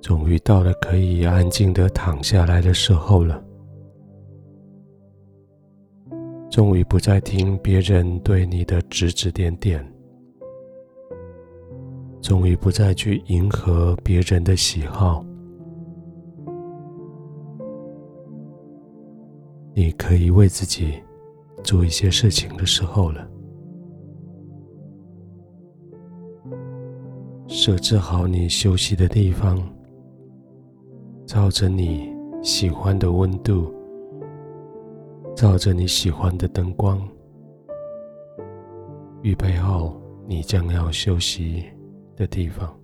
终于到了可以安静的躺下来的时候了。终于不再听别人对你的指指点点，终于不再去迎合别人的喜好。你可以为自己做一些事情的时候了。设置好你休息的地方，照着你喜欢的温度。照着你喜欢的灯光，预备好你将要休息的地方，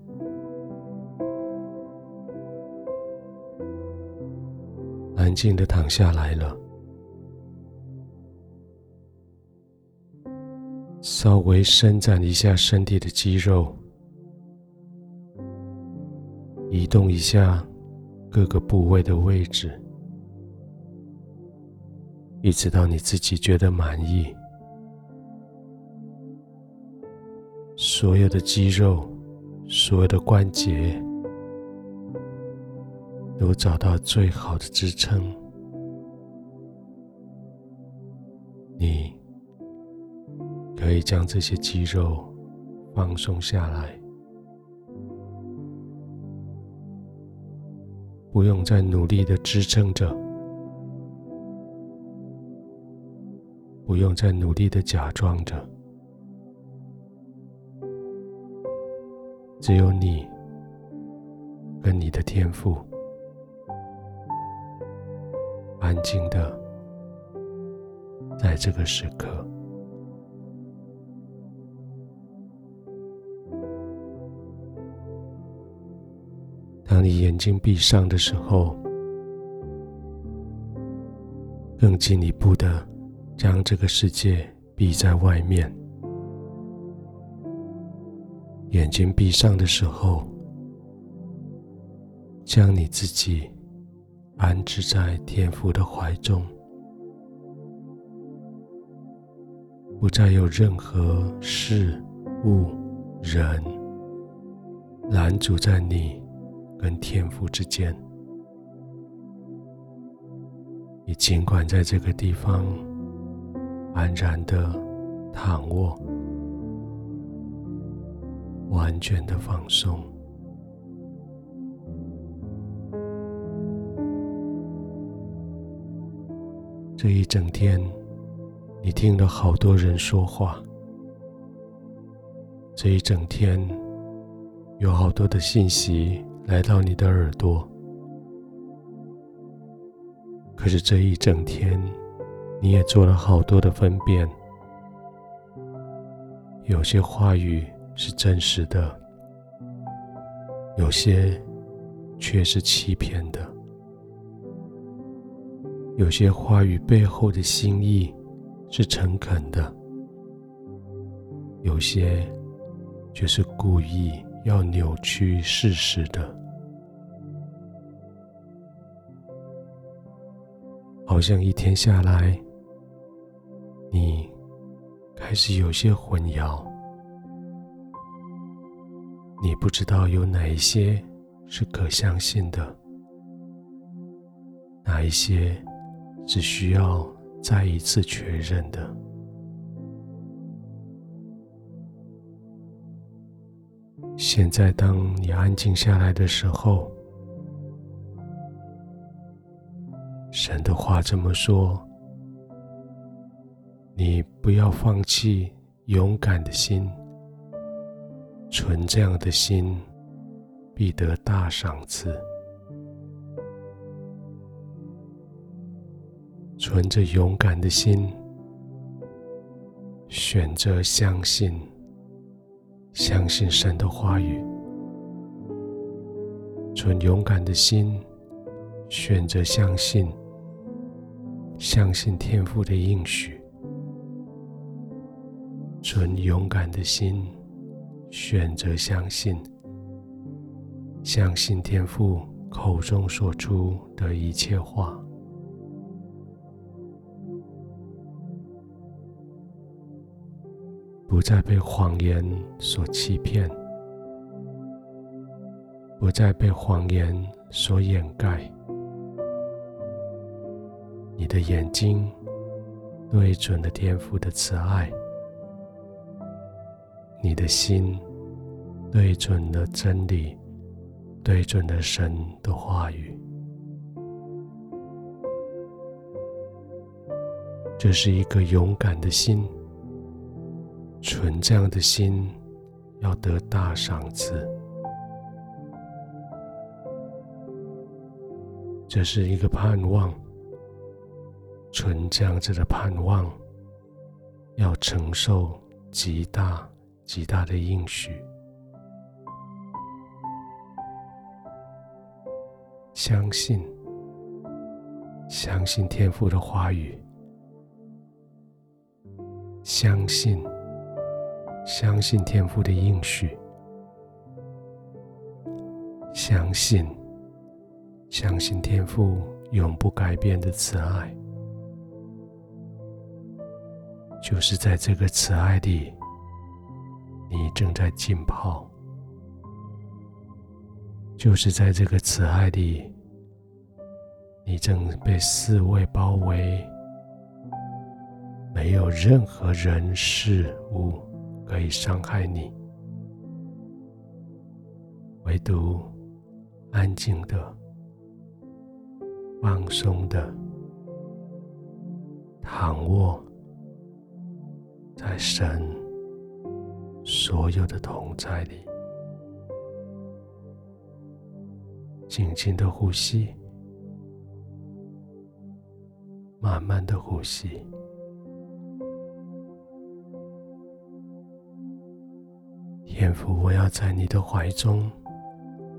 安静的躺下来了，稍微伸展一下身体的肌肉，移动一下各个部位的位置。一直到你自己觉得满意，所有的肌肉、所有的关节都找到最好的支撑，你可以将这些肌肉放松下来，不用再努力的支撑着。不用再努力的假装着，只有你跟你的天赋，安静的在这个时刻。当你眼睛闭上的时候，更进一步的。将这个世界闭在外面，眼睛闭上的时候，将你自己安置在天父的怀中，不再有任何事物、人拦阻在你跟天父之间。你尽管在这个地方。安然的躺卧，完全的放松。这一整天，你听了好多人说话。这一整天，有好多的信息来到你的耳朵。可是这一整天，你也做了好多的分辨，有些话语是真实的，有些却是欺骗的，有些话语背后的心意是诚恳的，有些却是故意要扭曲事实的。好像一天下来。你开始有些混淆，你不知道有哪一些是可相信的，哪一些只需要再一次确认的。现在，当你安静下来的时候，神的话这么说。你不要放弃勇敢的心，存这样的心，必得大赏赐。存着勇敢的心，选择相信，相信神的话语。存勇敢的心，选择相信，相信天父的应许。存勇敢的心，选择相信，相信天父口中说出的一切话，不再被谎言所欺骗，不再被谎言所掩盖。你的眼睛对准了天父的慈爱，你的心对准了真理，对准了神的话语。这是一个勇敢的心，纯这样的心要得大赏赐。这是一个盼望，纯这样子的盼望要承受极大极大的应许，相信，相信天父的话语。相信，相信天父的应许，相信，相信天父永不改变的慈爱，就是在这个慈爱里，你正在浸泡；就是在这个慈爱里，你正被四围包围。没有任何人事物。可以伤害你，唯独安静的、放松的躺卧在神所有的同在里，轻轻的呼吸，慢慢的呼吸。天父，我要在你的怀中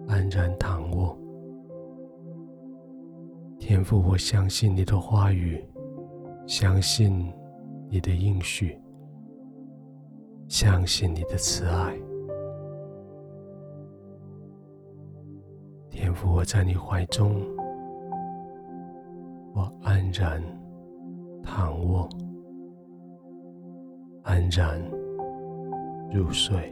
安然躺卧。天父，我相信你的话语，相信你的应许，相信你的慈爱。天父，我在你怀中，我安然躺卧，安然入睡。